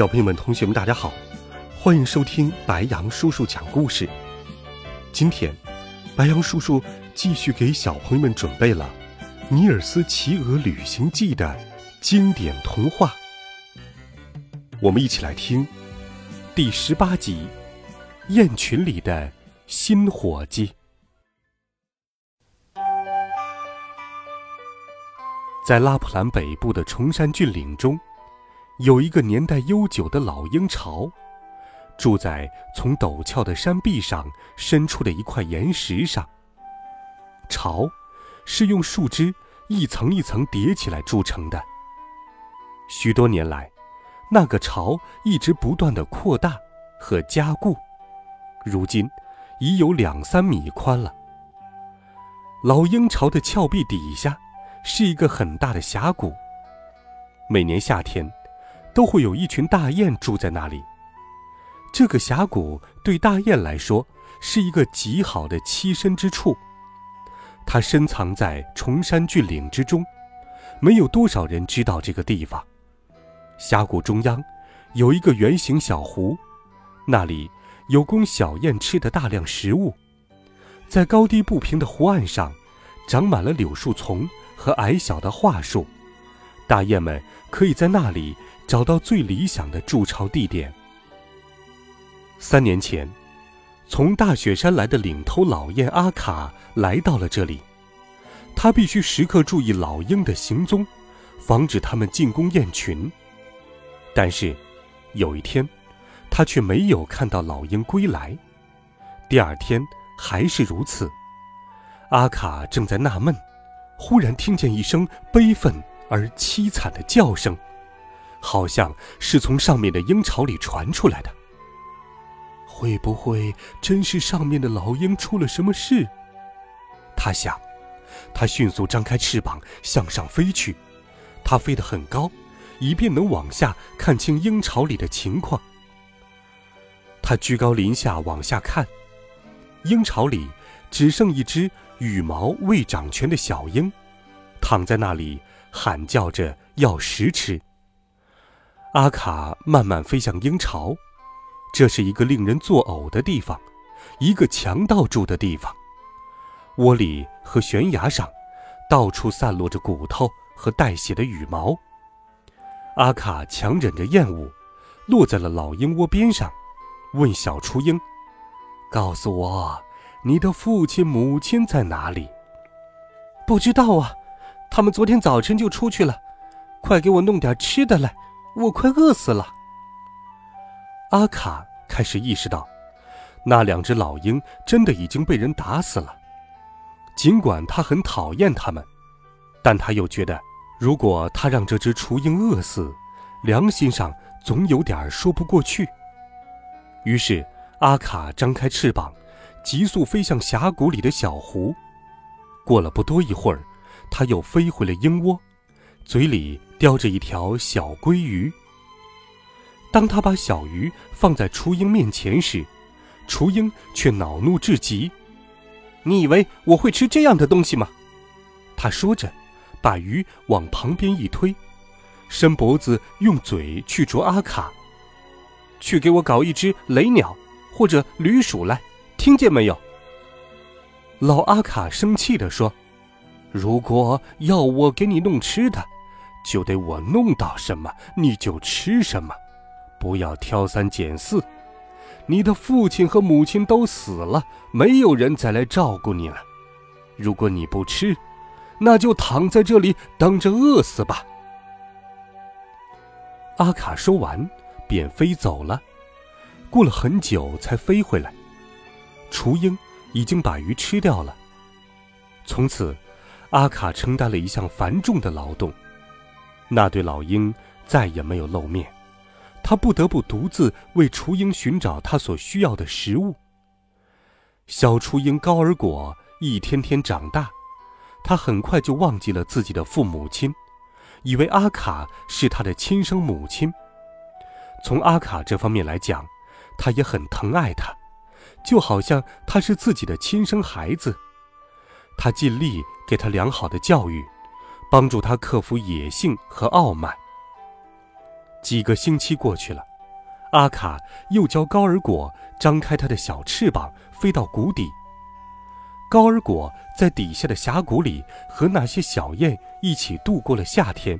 小朋友们、同学们，大家好，欢迎收听白杨叔叔讲故事。今天，白杨叔叔继续给小朋友们准备了《尼尔斯骑鹅旅行记》的经典童话。我们一起来听第十八集《雁群里的新伙计》。在拉普兰北部的崇山峻岭中。有一个年代悠久的老鹰巢，住在从陡峭的山壁上伸出的一块岩石上。巢是用树枝一层一层叠起来筑成的。许多年来，那个巢一直不断的扩大和加固，如今已有两三米宽了。老鹰巢的峭壁底下是一个很大的峡谷。每年夏天。都会有一群大雁住在那里。这个峡谷对大雁来说是一个极好的栖身之处。它深藏在崇山峻岭之中，没有多少人知道这个地方。峡谷中央有一个圆形小湖，那里有供小雁吃的大量食物。在高低不平的湖岸上，长满了柳树丛和矮小的桦树，大雁们可以在那里。找到最理想的筑巢地点。三年前，从大雪山来的领头老雁阿卡来到了这里，他必须时刻注意老鹰的行踪，防止他们进攻雁群。但是，有一天，他却没有看到老鹰归来。第二天还是如此。阿卡正在纳闷，忽然听见一声悲愤而凄惨的叫声。好像是从上面的鹰巢里传出来的。会不会真是上面的老鹰出了什么事？他想，他迅速张开翅膀向上飞去。他飞得很高，以便能往下看清鹰巢里的情况。他居高临下往下看，鹰巢里只剩一只羽毛未长全的小鹰，躺在那里喊叫着要食吃。阿卡慢慢飞向鹰巢，这是一个令人作呕的地方，一个强盗住的地方。窝里和悬崖上，到处散落着骨头和带血的羽毛。阿卡强忍着厌恶，落在了老鹰窝边上，问小雏鹰：“告诉我，你的父亲母亲在哪里？”“不知道啊，他们昨天早晨就出去了。快给我弄点吃的来。”我快饿死了。阿卡开始意识到，那两只老鹰真的已经被人打死了。尽管他很讨厌它们，但他又觉得，如果他让这只雏鹰饿死，良心上总有点说不过去。于是，阿卡张开翅膀，急速飞向峡谷里的小湖。过了不多一会儿，他又飞回了鹰窝。嘴里叼着一条小鲑鱼。当他把小鱼放在雏鹰面前时，雏鹰却恼怒至极：“你以为我会吃这样的东西吗？”他说着，把鱼往旁边一推，伸脖子用嘴去啄阿卡。“去给我搞一只雷鸟或者驴鼠来，听见没有？”老阿卡生气地说：“如果要我给你弄吃的。”就得我弄到什么你就吃什么，不要挑三拣四。你的父亲和母亲都死了，没有人再来照顾你了。如果你不吃，那就躺在这里等着饿死吧。阿卡说完，便飞走了。过了很久才飞回来，雏鹰已经把鱼吃掉了。从此，阿卡承担了一项繁重的劳动。那对老鹰再也没有露面。他不得不独自为雏鹰寻找他所需要的食物。小雏鹰高尔果一天天长大，他很快就忘记了自己的父母亲，以为阿卡是他的亲生母亲。从阿卡这方面来讲，他也很疼爱他，就好像他是自己的亲生孩子。他尽力给他良好的教育，帮助他克服野性和傲慢。几个星期过去了，阿卡又教高尔果张开他的小翅膀，飞到谷底。高尔果在底下的峡谷里和那些小雁一起度过了夏天，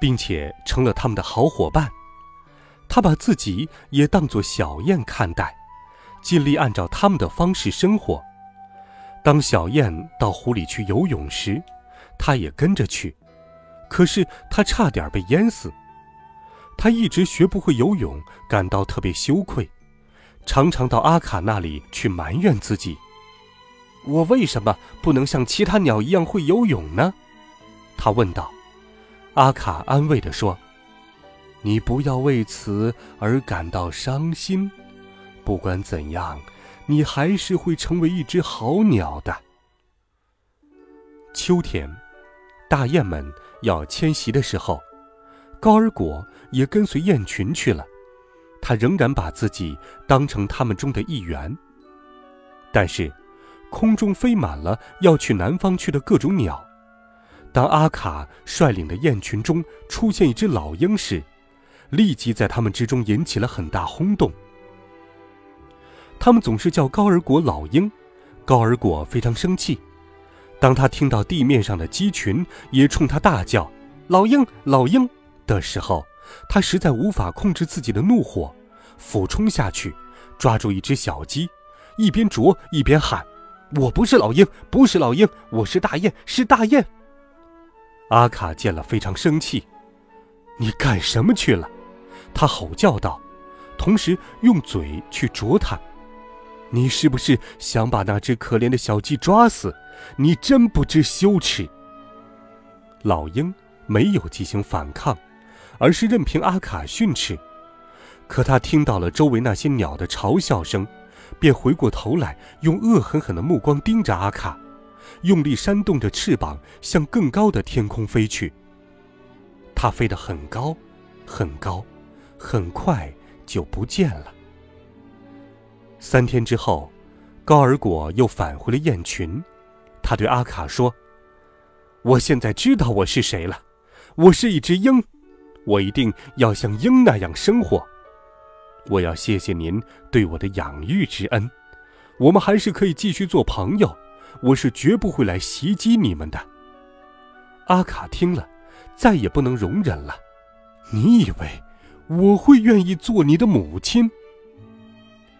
并且成了他们的好伙伴。他把自己也当作小雁看待，尽力按照他们的方式生活。当小雁到湖里去游泳时，他也跟着去，可是他差点被淹死。他一直学不会游泳，感到特别羞愧，常常到阿卡那里去埋怨自己：“我为什么不能像其他鸟一样会游泳呢？”他问道。阿卡安慰地说：“你不要为此而感到伤心，不管怎样，你还是会成为一只好鸟的。”秋天，大雁们要迁徙的时候。高尔果也跟随雁群去了，他仍然把自己当成他们中的一员。但是，空中飞满了要去南方去的各种鸟。当阿卡率领的雁群中出现一只老鹰时，立即在他们之中引起了很大轰动。他们总是叫高尔果老鹰，高尔果非常生气。当他听到地面上的鸡群也冲他大叫“老鹰，老鹰”。的时候，他实在无法控制自己的怒火，俯冲下去，抓住一只小鸡，一边啄一边喊：“我不是老鹰，不是老鹰，我是大雁，是大雁。”阿卡见了非常生气：“你干什么去了？”他吼叫道，同时用嘴去啄它。“你是不是想把那只可怜的小鸡抓死？你真不知羞耻！”老鹰没有进行反抗。而是任凭阿卡训斥，可他听到了周围那些鸟的嘲笑声，便回过头来，用恶狠狠的目光盯着阿卡，用力扇动着翅膀向更高的天空飞去。它飞得很高，很高，很快就不见了。三天之后，高尔果又返回了雁群，他对阿卡说：“我现在知道我是谁了，我是一只鹰。”我一定要像鹰那样生活。我要谢谢您对我的养育之恩。我们还是可以继续做朋友。我是绝不会来袭击你们的。阿卡听了，再也不能容忍了。你以为我会愿意做你的母亲？